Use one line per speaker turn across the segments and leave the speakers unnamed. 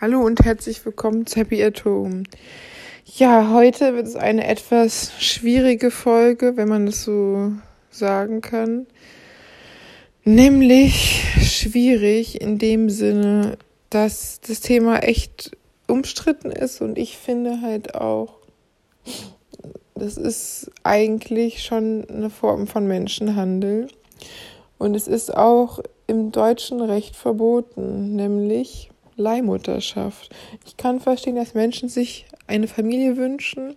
Hallo und herzlich willkommen zu Happy at Home. Ja, heute wird es eine etwas schwierige Folge, wenn man das so sagen kann. Nämlich schwierig in dem Sinne, dass das Thema echt umstritten ist und ich finde halt auch, das ist eigentlich schon eine Form von Menschenhandel. Und es ist auch im deutschen Recht verboten, nämlich Leihmutterschaft. Ich kann verstehen, dass Menschen sich eine Familie wünschen,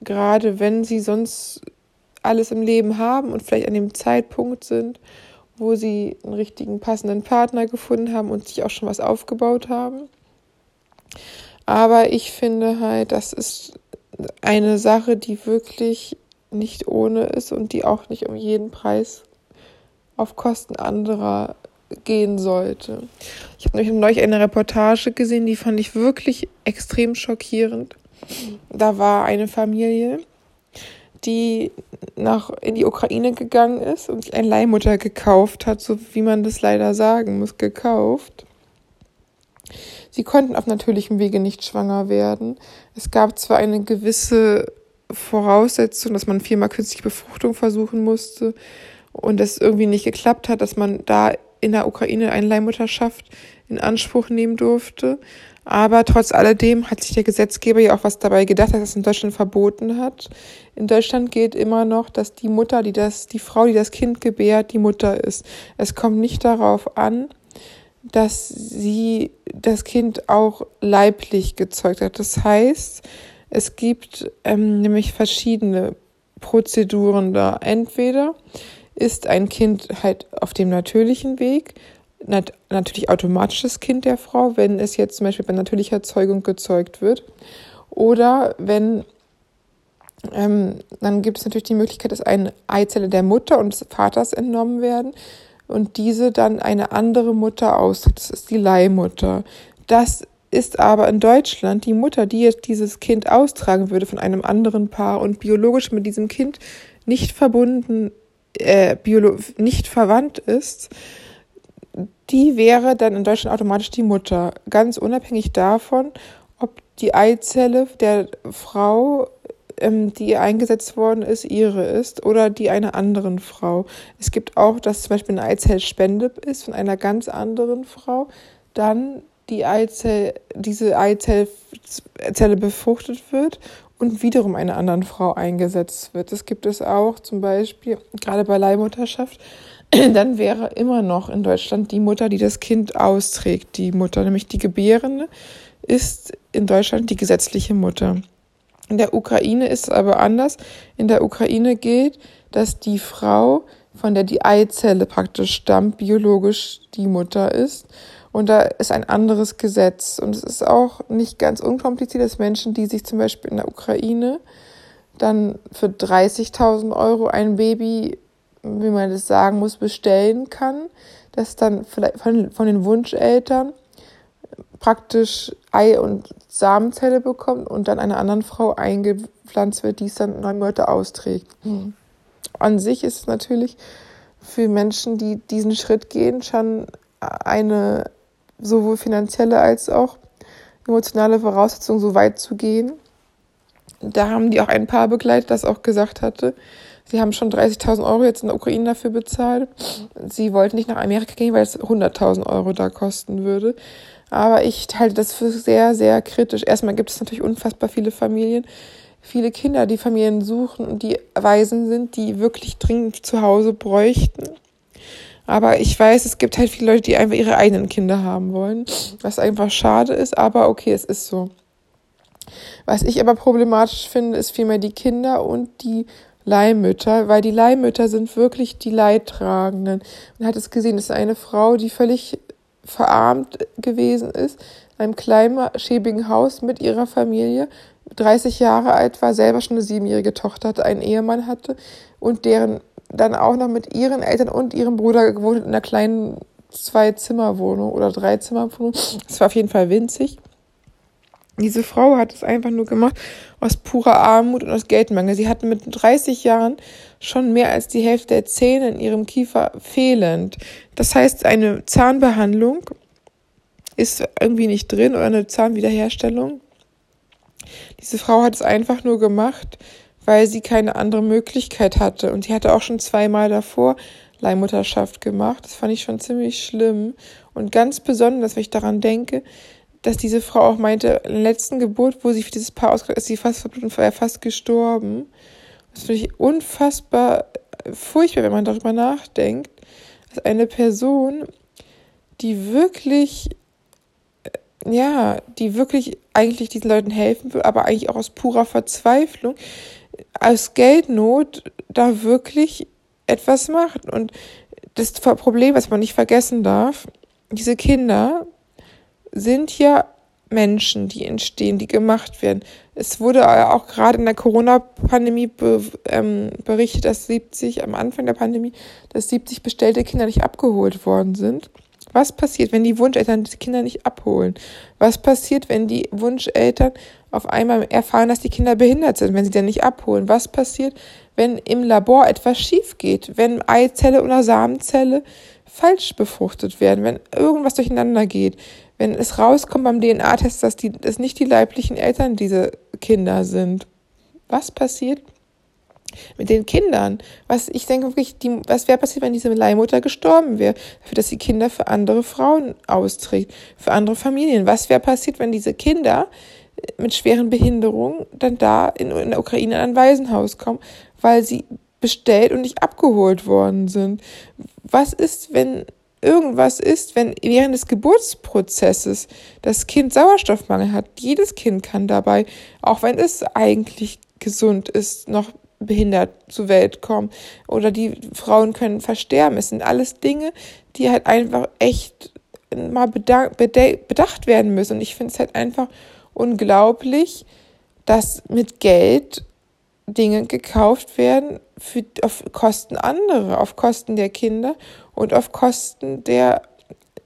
gerade wenn sie sonst alles im Leben haben und vielleicht an dem Zeitpunkt sind, wo sie einen richtigen passenden Partner gefunden haben und sich auch schon was aufgebaut haben. Aber ich finde halt, das ist eine Sache, die wirklich nicht ohne ist und die auch nicht um jeden Preis auf Kosten anderer gehen sollte. Ich habe nämlich neulich eine Reportage gesehen, die fand ich wirklich extrem schockierend. Da war eine Familie, die nach in die Ukraine gegangen ist und sich ein Leihmutter gekauft hat, so wie man das leider sagen muss, gekauft. Sie konnten auf natürlichem Wege nicht schwanger werden. Es gab zwar eine gewisse Voraussetzung, dass man viermal künstliche Befruchtung versuchen musste und es irgendwie nicht geklappt hat, dass man da in der Ukraine eine Leihmutterschaft in Anspruch nehmen durfte. Aber trotz alledem hat sich der Gesetzgeber ja auch was dabei gedacht, dass es in Deutschland verboten hat. In Deutschland gilt immer noch, dass die Mutter, die das, die Frau, die das Kind gebärt, die Mutter ist. Es kommt nicht darauf an, dass sie das Kind auch leiblich gezeugt hat. Das heißt, es gibt ähm, nämlich verschiedene Prozeduren da. Entweder ist ein Kind halt auf dem natürlichen Weg, nat natürlich automatisch das Kind der Frau, wenn es jetzt zum Beispiel bei natürlicher Zeugung gezeugt wird. Oder wenn, ähm, dann gibt es natürlich die Möglichkeit, dass eine Eizelle der Mutter und des Vaters entnommen werden und diese dann eine andere Mutter austritt. Das ist die Leihmutter. Das ist aber in Deutschland die Mutter, die jetzt dieses Kind austragen würde von einem anderen Paar und biologisch mit diesem Kind nicht verbunden äh, nicht verwandt ist, die wäre dann in Deutschland automatisch die Mutter. Ganz unabhängig davon, ob die Eizelle der Frau, ähm, die eingesetzt worden ist, ihre ist oder die einer anderen Frau. Es gibt auch, dass zum Beispiel eine Eizellspende ist von einer ganz anderen Frau, dann die Eizelle, diese Eizelle befruchtet wird und wiederum einer anderen Frau eingesetzt wird. Das gibt es auch zum Beispiel gerade bei Leihmutterschaft. Dann wäre immer noch in Deutschland die Mutter, die das Kind austrägt, die Mutter, nämlich die Gebärende, ist in Deutschland die gesetzliche Mutter. In der Ukraine ist es aber anders. In der Ukraine gilt, dass die Frau, von der die Eizelle praktisch stammt, biologisch die Mutter ist und da ist ein anderes Gesetz. Und es ist auch nicht ganz unkompliziert, dass Menschen, die sich zum Beispiel in der Ukraine dann für 30.000 Euro ein Baby, wie man das sagen muss, bestellen kann, das dann vielleicht von, von den Wunscheltern praktisch Ei- und Samenzelle bekommt und dann einer anderen Frau eingepflanzt wird, die es dann neun Monate austrägt. Mhm. An sich ist es natürlich für Menschen, die diesen Schritt gehen, schon eine sowohl finanzielle als auch emotionale Voraussetzungen so weit zu gehen. Da haben die auch ein Paar begleitet, das auch gesagt hatte, sie haben schon 30.000 Euro jetzt in der Ukraine dafür bezahlt. Sie wollten nicht nach Amerika gehen, weil es 100.000 Euro da kosten würde. Aber ich halte das für sehr, sehr kritisch. Erstmal gibt es natürlich unfassbar viele Familien, viele Kinder, die Familien suchen und die Waisen sind, die wirklich dringend zu Hause bräuchten. Aber ich weiß, es gibt halt viele Leute, die einfach ihre eigenen Kinder haben wollen, was einfach schade ist, aber okay, es ist so. Was ich aber problematisch finde, ist vielmehr die Kinder und die Leihmütter, weil die Leihmütter sind wirklich die Leidtragenden. Man hat es gesehen, es ist eine Frau, die völlig verarmt gewesen ist, in einem kleinen, schäbigen Haus mit ihrer Familie, 30 Jahre alt war, selber schon eine siebenjährige Tochter hatte, einen Ehemann hatte und deren dann auch noch mit ihren Eltern und ihrem Bruder gewohnt in einer kleinen Zwei-Zimmer-Wohnung oder Drei-Zimmer-Wohnung. Es war auf jeden Fall winzig. Diese Frau hat es einfach nur gemacht aus purer Armut und aus Geldmangel. Sie hatte mit 30 Jahren schon mehr als die Hälfte der Zähne in ihrem Kiefer fehlend. Das heißt, eine Zahnbehandlung ist irgendwie nicht drin oder eine Zahnwiederherstellung. Diese Frau hat es einfach nur gemacht, weil sie keine andere Möglichkeit hatte. Und sie hatte auch schon zweimal davor Leihmutterschaft gemacht. Das fand ich schon ziemlich schlimm. Und ganz besonders, wenn ich daran denke, dass diese Frau auch meinte, in der letzten Geburt, wo sie für dieses Paar ausgegangen ist, sie fast verblutet und fast gestorben. Das finde ich unfassbar furchtbar, wenn man darüber nachdenkt, dass eine Person, die wirklich, äh, ja, die wirklich eigentlich diesen Leuten helfen will, aber eigentlich auch aus purer Verzweiflung, aus Geldnot da wirklich etwas macht. Und das Problem, was man nicht vergessen darf, diese Kinder sind ja Menschen, die entstehen, die gemacht werden. Es wurde auch gerade in der Corona-Pandemie be, ähm, berichtet, dass 70, am Anfang der Pandemie, dass 70 bestellte Kinder nicht abgeholt worden sind. Was passiert, wenn die Wunscheltern die Kinder nicht abholen? Was passiert, wenn die Wunscheltern auf einmal erfahren, dass die Kinder behindert sind, wenn sie dann nicht abholen? Was passiert, wenn im Labor etwas schief geht, wenn Eizelle oder Samenzelle falsch befruchtet werden, wenn irgendwas durcheinander geht, wenn es rauskommt beim DNA-Test, dass die, dass nicht die leiblichen Eltern diese Kinder sind. Was passiert mit den Kindern? Was, ich denke wirklich, die, was wäre passiert, wenn diese Leihmutter gestorben wäre? Dafür, dass sie Kinder für andere Frauen austrägt, für andere Familien. Was wäre passiert, wenn diese Kinder mit schweren Behinderungen dann da in, in der Ukraine in ein Waisenhaus kommen, weil sie bestellt und nicht abgeholt worden sind? Was ist, wenn irgendwas ist, wenn während des Geburtsprozesses das Kind Sauerstoffmangel hat. Jedes Kind kann dabei, auch wenn es eigentlich gesund ist, noch behindert zur Welt kommen. Oder die Frauen können versterben. Es sind alles Dinge, die halt einfach echt mal bedacht werden müssen. Und ich finde es halt einfach unglaublich, dass mit Geld Dinge gekauft werden für, auf Kosten anderer, auf Kosten der Kinder und auf Kosten der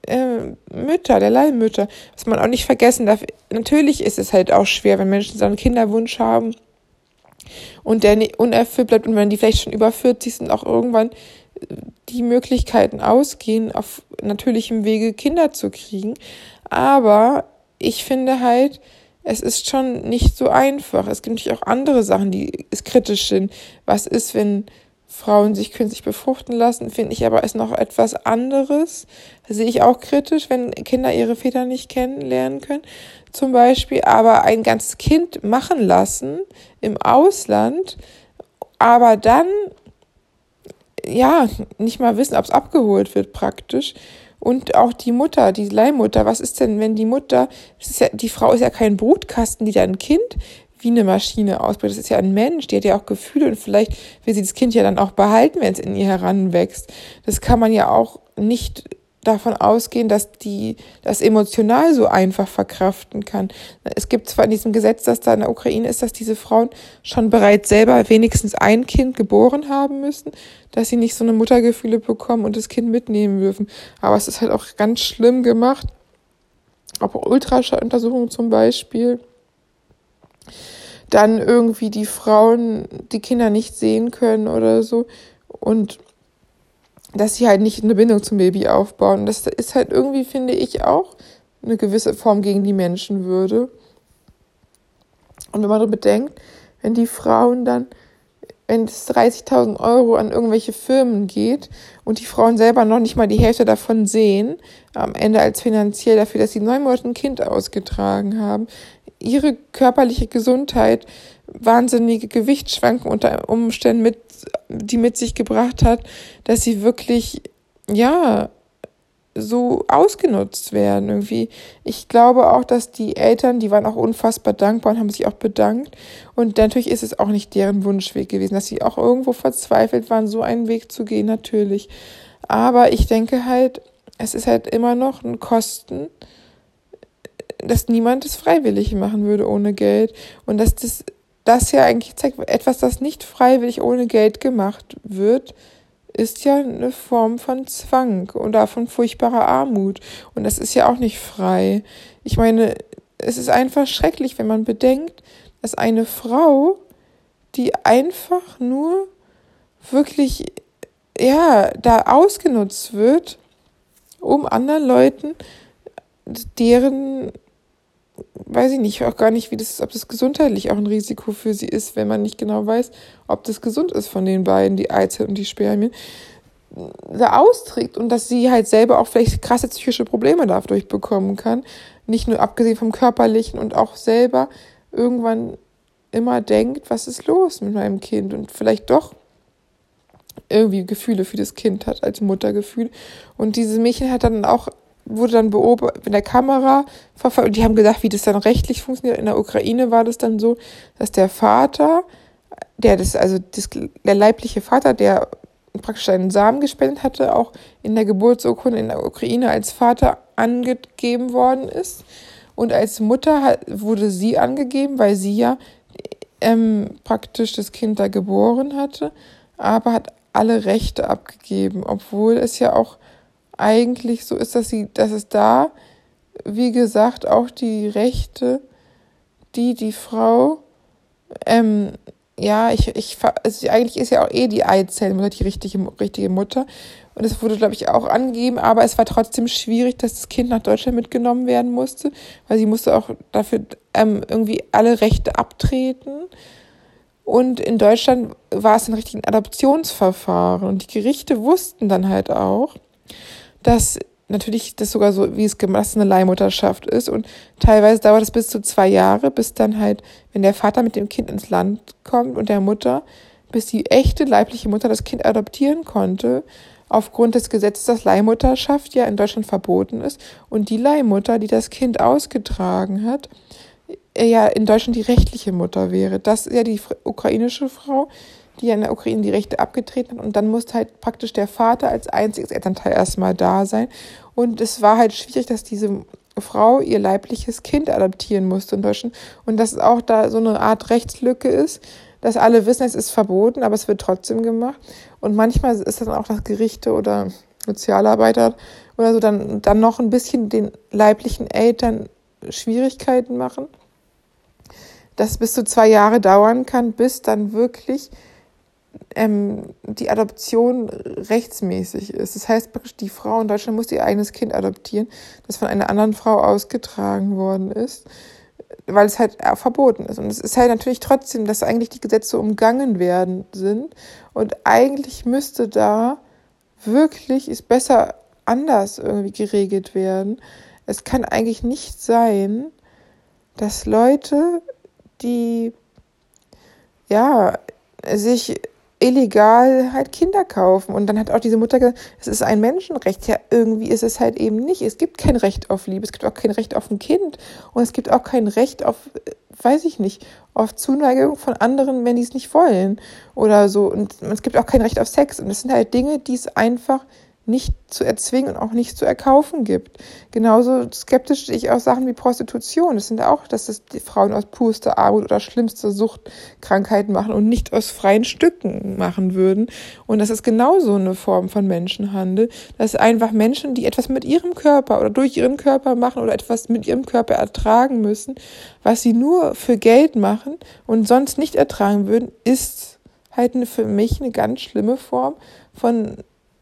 äh, Mütter, der Leihmütter. Was man auch nicht vergessen darf. Natürlich ist es halt auch schwer, wenn Menschen so einen Kinderwunsch haben und der unerfüllt bleibt und wenn die vielleicht schon über 40 sind, auch irgendwann äh, die Möglichkeiten ausgehen, auf natürlichem Wege Kinder zu kriegen. Aber ich finde halt, es ist schon nicht so einfach. Es gibt natürlich auch andere Sachen, die kritisch sind. Was ist, wenn Frauen sich künstlich befruchten lassen, finde ich aber ist noch etwas anderes. Das sehe ich auch kritisch, wenn Kinder ihre Väter nicht kennenlernen können. Zum Beispiel aber ein ganzes Kind machen lassen im Ausland, aber dann ja nicht mal wissen, ob es abgeholt wird praktisch. Und auch die Mutter, die Leihmutter, was ist denn, wenn die Mutter, ja, die Frau ist ja kein Brutkasten, die da ein Kind wie eine Maschine ausbildet. Das ist ja ein Mensch, die hat ja auch Gefühle und vielleicht will sie das Kind ja dann auch behalten, wenn es in ihr heranwächst. Das kann man ja auch nicht davon ausgehen, dass die das emotional so einfach verkraften kann. Es gibt zwar in diesem Gesetz, das da in der Ukraine ist, dass diese Frauen schon bereits selber wenigstens ein Kind geboren haben müssen, dass sie nicht so eine Muttergefühle bekommen und das Kind mitnehmen dürfen. Aber es ist halt auch ganz schlimm gemacht. Auch Ultraschalluntersuchungen zum Beispiel. Dann irgendwie die Frauen die Kinder nicht sehen können oder so. Und dass sie halt nicht eine Bindung zum Baby aufbauen. Das ist halt irgendwie, finde ich, auch eine gewisse Form gegen die Menschenwürde. Und wenn man bedenkt, wenn die Frauen dann, wenn es 30.000 Euro an irgendwelche Firmen geht und die Frauen selber noch nicht mal die Hälfte davon sehen, am Ende als finanziell dafür, dass sie neun Monate ein Kind ausgetragen haben, ihre körperliche Gesundheit wahnsinnige Gewichtsschwankungen unter Umständen mit die mit sich gebracht hat, dass sie wirklich, ja, so ausgenutzt werden irgendwie. Ich glaube auch, dass die Eltern, die waren auch unfassbar dankbar und haben sich auch bedankt. Und natürlich ist es auch nicht deren Wunschweg gewesen, dass sie auch irgendwo verzweifelt waren, so einen Weg zu gehen, natürlich. Aber ich denke halt, es ist halt immer noch ein Kosten, dass niemand es freiwillig machen würde ohne Geld. Und dass das das ja eigentlich zeigt, etwas, das nicht freiwillig ohne Geld gemacht wird, ist ja eine Form von Zwang oder von furchtbarer Armut. Und das ist ja auch nicht frei. Ich meine, es ist einfach schrecklich, wenn man bedenkt, dass eine Frau, die einfach nur wirklich, ja, da ausgenutzt wird, um anderen Leuten deren, weiß ich nicht, auch gar nicht, wie das ist, ob das gesundheitlich auch ein Risiko für sie ist, wenn man nicht genau weiß, ob das gesund ist von den beiden, die Eizellen und die Spermien, da austrägt und dass sie halt selber auch vielleicht krasse psychische Probleme dadurch bekommen kann. Nicht nur abgesehen vom körperlichen und auch selber irgendwann immer denkt, was ist los mit meinem Kind und vielleicht doch irgendwie Gefühle für das Kind hat, als Muttergefühl. Und dieses Mädchen hat dann auch, wurde dann beobachtet in der Kamera verfolgt. Und die haben gesagt, wie das dann rechtlich funktioniert. In der Ukraine war das dann so, dass der Vater, der das, also das, der leibliche Vater, der praktisch einen Samen gespendet hatte, auch in der Geburtsurkunde in der Ukraine als Vater angegeben worden ist. Und als Mutter hat, wurde sie angegeben, weil sie ja ähm, praktisch das Kind da geboren hatte, aber hat alle Rechte abgegeben, obwohl es ja auch eigentlich so ist, dass sie, dass es da, wie gesagt, auch die Rechte, die die Frau, ähm, ja, ich, ich, also eigentlich ist ja auch eh die Eizellenmutter die richtige, richtige Mutter. Und es wurde, glaube ich, auch angegeben, aber es war trotzdem schwierig, dass das Kind nach Deutschland mitgenommen werden musste, weil sie musste auch dafür ähm, irgendwie alle Rechte abtreten. Und in Deutschland war es ein richtiges Adoptionsverfahren. Und die Gerichte wussten dann halt auch, dass natürlich das sogar so, wie es gemacht eine Leihmutterschaft ist. Und teilweise dauert es bis zu zwei Jahre, bis dann halt, wenn der Vater mit dem Kind ins Land kommt und der Mutter, bis die echte leibliche Mutter das Kind adoptieren konnte, aufgrund des Gesetzes, dass Leihmutterschaft ja in Deutschland verboten ist. Und die Leihmutter, die das Kind ausgetragen hat, ja in Deutschland die rechtliche Mutter wäre. Das ist ja die ukrainische Frau, die ja in der Ukraine die Rechte abgetreten hat. Und dann musste halt praktisch der Vater als einziges Elternteil erstmal da sein. Und es war halt schwierig, dass diese Frau ihr leibliches Kind adoptieren musste in Deutschland. Und dass es auch da so eine Art Rechtslücke ist, dass alle wissen, es ist verboten, aber es wird trotzdem gemacht. Und manchmal ist dann auch das Gerichte oder Sozialarbeiter oder so dann, dann noch ein bisschen den leiblichen Eltern Schwierigkeiten machen das bis zu zwei Jahre dauern kann, bis dann wirklich ähm, die Adoption rechtsmäßig ist. Das heißt die Frau in Deutschland muss ihr eigenes Kind adoptieren, das von einer anderen Frau ausgetragen worden ist, weil es halt verboten ist. Und es ist halt natürlich trotzdem, dass eigentlich die Gesetze umgangen werden sind. Und eigentlich müsste da wirklich, ist besser anders irgendwie geregelt werden. Es kann eigentlich nicht sein, dass Leute die ja sich illegal halt Kinder kaufen. Und dann hat auch diese Mutter gesagt, es ist ein Menschenrecht. Ja, irgendwie ist es halt eben nicht. Es gibt kein Recht auf Liebe, es gibt auch kein Recht auf ein Kind und es gibt auch kein Recht auf, weiß ich nicht, auf Zuneigung von anderen, wenn die es nicht wollen oder so. Und es gibt auch kein Recht auf Sex. Und es sind halt Dinge, die es einfach nicht zu erzwingen und auch nicht zu erkaufen gibt. Genauso skeptisch ich auch Sachen wie Prostitution. Das sind auch, dass das die Frauen aus purster Armut oder schlimmster Suchtkrankheiten machen und nicht aus freien Stücken machen würden. Und das ist genauso eine Form von Menschenhandel. Das ist einfach Menschen, die etwas mit ihrem Körper oder durch ihren Körper machen oder etwas mit ihrem Körper ertragen müssen, was sie nur für Geld machen und sonst nicht ertragen würden, ist halt für mich eine ganz schlimme Form von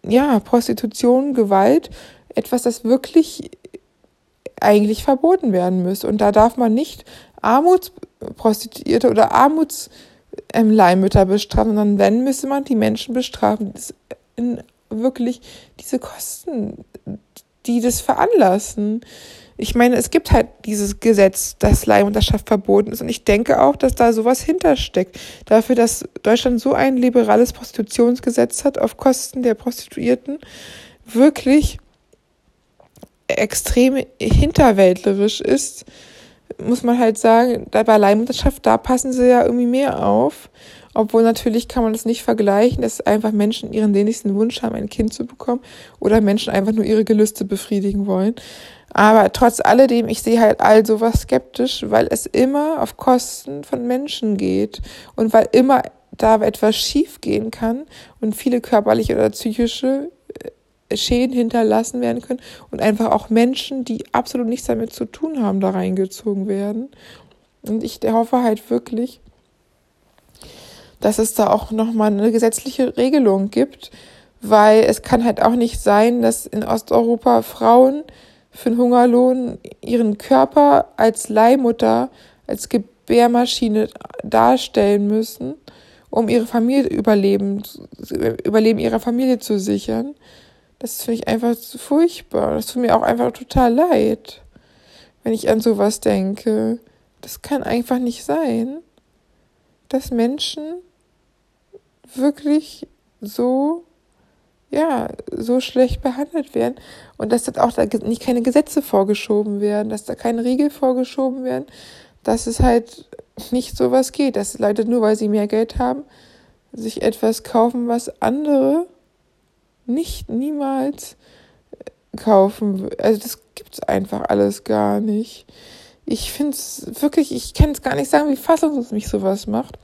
ja, Prostitution, Gewalt, etwas, das wirklich eigentlich verboten werden müsste. Und da darf man nicht Armutsprostituierte oder Armutsleihmütter bestrafen, sondern wenn, müsste man die Menschen bestrafen, die wirklich diese Kosten, die das veranlassen ich meine, es gibt halt dieses Gesetz, dass Leihmutterschaft verboten ist. Und ich denke auch, dass da sowas hintersteckt. Dafür, dass Deutschland so ein liberales Prostitutionsgesetz hat auf Kosten der Prostituierten, wirklich extrem hinterwäldlerisch ist, muss man halt sagen, bei Leihmutterschaft, da passen sie ja irgendwie mehr auf. Obwohl natürlich kann man das nicht vergleichen, dass einfach Menschen ihren sehnlichsten Wunsch haben, ein Kind zu bekommen oder Menschen einfach nur ihre Gelüste befriedigen wollen. Aber trotz alledem, ich sehe halt all sowas skeptisch, weil es immer auf Kosten von Menschen geht und weil immer da etwas schief gehen kann und viele körperliche oder psychische äh, Schäden hinterlassen werden können und einfach auch Menschen, die absolut nichts damit zu tun haben, da reingezogen werden. Und ich hoffe halt wirklich, dass es da auch nochmal eine gesetzliche Regelung gibt, weil es kann halt auch nicht sein, dass in Osteuropa Frauen für einen Hungerlohn ihren Körper als Leihmutter, als Gebärmaschine darstellen müssen, um ihre Familie überleben, Überleben ihrer Familie zu sichern. Das finde ich einfach furchtbar. Das tut mir auch einfach total leid, wenn ich an sowas denke. Das kann einfach nicht sein, dass Menschen wirklich so ja, so schlecht behandelt werden und dass da auch da nicht keine Gesetze vorgeschoben werden, dass da keine Regeln vorgeschoben werden, dass es halt nicht so was geht, dass Leute nur weil sie mehr Geld haben, sich etwas kaufen, was andere nicht niemals äh, kaufen. Also das gibt's einfach alles gar nicht. Ich finde es wirklich, ich kann es gar nicht sagen, wie fassungslos mich sowas macht.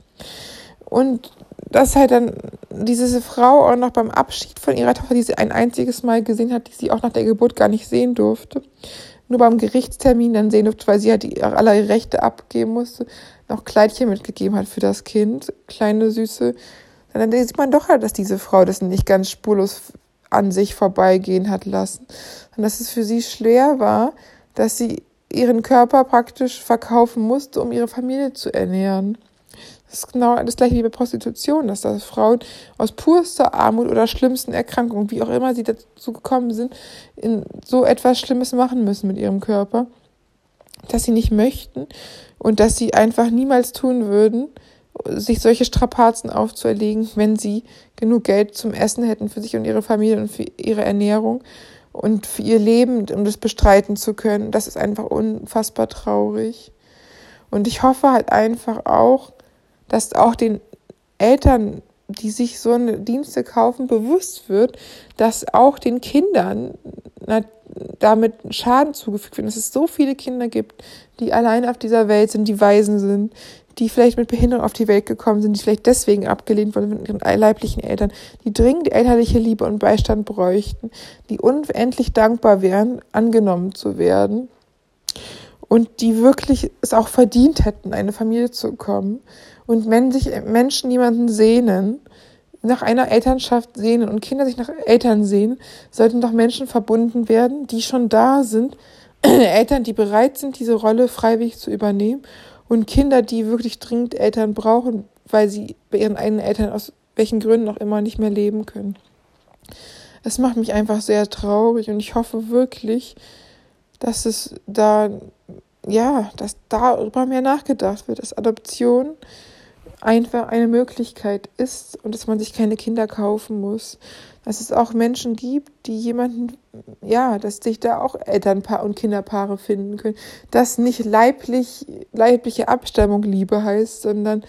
Und dass halt dann diese Frau auch noch beim Abschied von ihrer Tochter, die sie ein einziges Mal gesehen hat, die sie auch nach der Geburt gar nicht sehen durfte, nur beim Gerichtstermin dann sehen durfte, weil sie halt die, alle ihre Rechte abgeben musste, noch Kleidchen mitgegeben hat für das Kind, kleine Süße. Dann sieht man doch halt, dass diese Frau das nicht ganz spurlos an sich vorbeigehen hat lassen. Und dass es für sie schwer war, dass sie ihren Körper praktisch verkaufen musste, um ihre Familie zu ernähren. Das ist genau das gleiche wie bei Prostitution, dass da Frauen aus purster Armut oder schlimmsten Erkrankungen, wie auch immer sie dazu gekommen sind, in so etwas Schlimmes machen müssen mit ihrem Körper, dass sie nicht möchten und dass sie einfach niemals tun würden, sich solche Strapazen aufzuerlegen, wenn sie genug Geld zum Essen hätten für sich und ihre Familie und für ihre Ernährung und für ihr Leben, um das bestreiten zu können. Das ist einfach unfassbar traurig. Und ich hoffe halt einfach auch, dass auch den Eltern, die sich so eine Dienste kaufen, bewusst wird, dass auch den Kindern damit Schaden zugefügt wird. Dass es so viele Kinder gibt, die alleine auf dieser Welt sind, die Waisen sind, die vielleicht mit Behinderung auf die Welt gekommen sind, die vielleicht deswegen abgelehnt wurden von ihren leiblichen Eltern, die dringend elterliche Liebe und Beistand bräuchten, die unendlich dankbar wären, angenommen zu werden und die wirklich es auch verdient hätten, eine Familie zu bekommen und wenn sich Menschen jemanden sehnen, nach einer Elternschaft sehnen und Kinder sich nach Eltern sehen, sollten doch Menschen verbunden werden, die schon da sind, Eltern, die bereit sind, diese Rolle freiwillig zu übernehmen und Kinder, die wirklich dringend Eltern brauchen, weil sie bei ihren eigenen Eltern aus welchen Gründen auch immer nicht mehr leben können. Es macht mich einfach sehr traurig und ich hoffe wirklich, dass es da, ja, dass darüber mehr nachgedacht wird, dass Adoption einfach eine Möglichkeit ist und dass man sich keine Kinder kaufen muss. Dass es auch Menschen gibt, die jemanden, ja, dass sich da auch Elternpaar und Kinderpaare finden können. Dass nicht leiblich, leibliche Abstammung Liebe heißt, sondern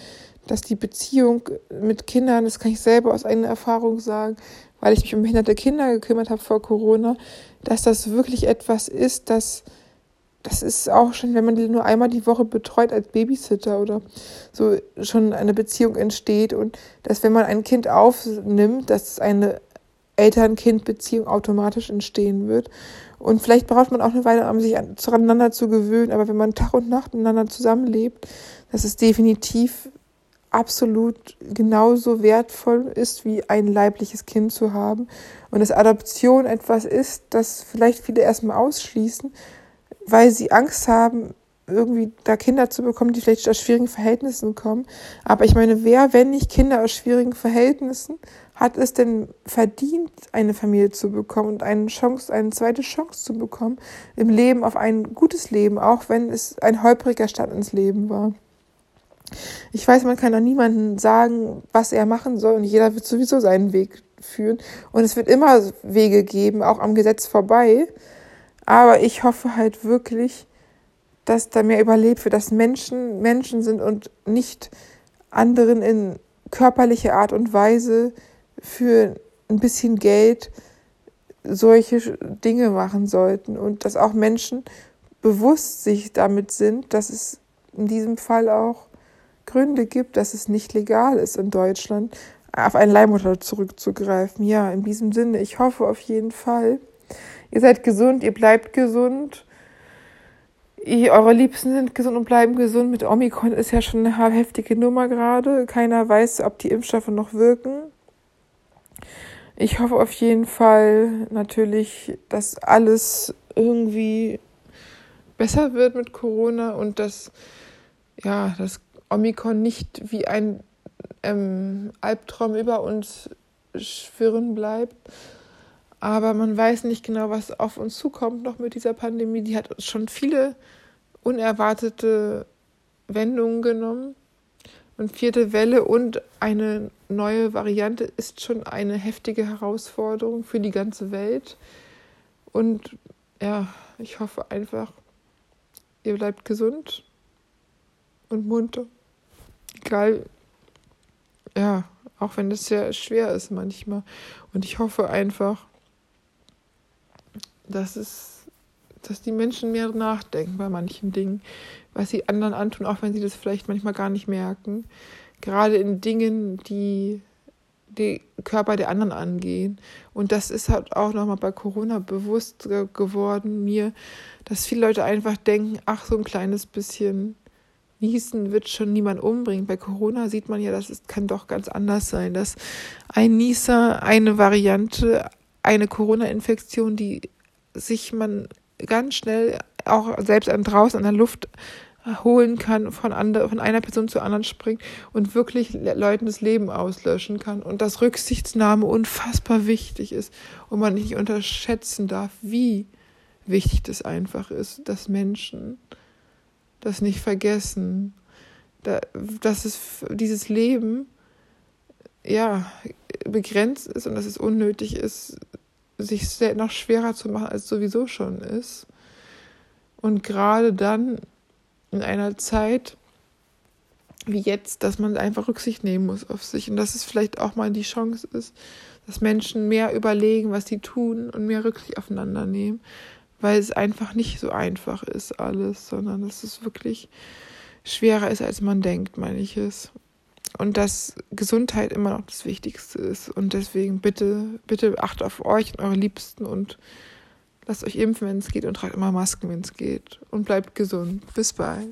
dass die Beziehung mit Kindern, das kann ich selber aus eigener Erfahrung sagen, weil ich mich um behinderte Kinder gekümmert habe vor Corona, dass das wirklich etwas ist, das das ist auch schon, wenn man die nur einmal die Woche betreut als Babysitter oder so schon eine Beziehung entsteht und dass wenn man ein Kind aufnimmt, dass eine Eltern-Kind-Beziehung automatisch entstehen wird. Und vielleicht braucht man auch eine Weile, um sich zueinander zu gewöhnen, aber wenn man Tag und Nacht miteinander zusammenlebt, dass es definitiv absolut genauso wertvoll ist, wie ein leibliches Kind zu haben. Und dass Adoption etwas ist, das vielleicht viele erstmal ausschließen, weil sie Angst haben, irgendwie da Kinder zu bekommen, die vielleicht aus schwierigen Verhältnissen kommen. Aber ich meine, wer, wenn nicht Kinder aus schwierigen Verhältnissen, hat es denn verdient, eine Familie zu bekommen und eine Chance, eine zweite Chance zu bekommen im Leben auf ein gutes Leben, auch wenn es ein holpriger Start ins Leben war. Ich weiß, man kann auch niemandem sagen, was er machen soll und jeder wird sowieso seinen Weg führen und es wird immer Wege geben, auch am Gesetz vorbei. Aber ich hoffe halt wirklich, dass da mehr überlebt wird, dass Menschen Menschen sind und nicht anderen in körperlicher Art und Weise für ein bisschen Geld solche Dinge machen sollten und dass auch Menschen bewusst sich damit sind, dass es in diesem Fall auch Gründe gibt, dass es nicht legal ist in Deutschland, auf einen Leihmutter zurückzugreifen. Ja, in diesem Sinne, ich hoffe auf jeden Fall, Ihr seid gesund, ihr bleibt gesund. Ihr, eure Liebsten sind gesund und bleiben gesund. Mit Omikron ist ja schon eine heftige Nummer gerade. Keiner weiß, ob die Impfstoffe noch wirken. Ich hoffe auf jeden Fall natürlich, dass alles irgendwie besser wird mit Corona und dass ja, das Omikron nicht wie ein ähm, Albtraum über uns schwirren bleibt. Aber man weiß nicht genau, was auf uns zukommt noch mit dieser Pandemie. Die hat schon viele unerwartete Wendungen genommen. Und vierte Welle und eine neue Variante ist schon eine heftige Herausforderung für die ganze Welt. Und ja, ich hoffe einfach, ihr bleibt gesund und munter. Egal, ja, auch wenn das sehr schwer ist manchmal. Und ich hoffe einfach, dass es, dass die Menschen mehr nachdenken bei manchen Dingen, was sie anderen antun, auch wenn sie das vielleicht manchmal gar nicht merken. Gerade in Dingen, die die Körper der anderen angehen. Und das ist halt auch nochmal bei Corona bewusst geworden mir, dass viele Leute einfach denken, ach, so ein kleines bisschen Niesen wird schon niemand umbringen. Bei Corona sieht man ja, dass es kann doch ganz anders sein, dass ein Nieser, eine Variante, eine Corona-Infektion, die sich man ganz schnell auch selbst draußen an der Luft holen kann, von, andre, von einer Person zur anderen springt und wirklich Leuten das Leben auslöschen kann. Und dass Rücksichtsnahme unfassbar wichtig ist und man nicht unterschätzen darf, wie wichtig das einfach ist, dass Menschen das nicht vergessen, da, dass es dieses Leben ja begrenzt ist und dass es unnötig ist, sich noch schwerer zu machen, als es sowieso schon ist. Und gerade dann in einer Zeit wie jetzt, dass man einfach Rücksicht nehmen muss auf sich und dass es vielleicht auch mal die Chance ist, dass Menschen mehr überlegen, was sie tun und mehr Rücksicht aufeinander nehmen, weil es einfach nicht so einfach ist alles, sondern dass es wirklich schwerer ist, als man denkt, meine ich es. Und dass Gesundheit immer noch das Wichtigste ist. Und deswegen bitte, bitte achtet auf euch und eure Liebsten und lasst euch impfen, wenn es geht und tragt immer Masken, wenn es geht. Und bleibt gesund. Bis bald.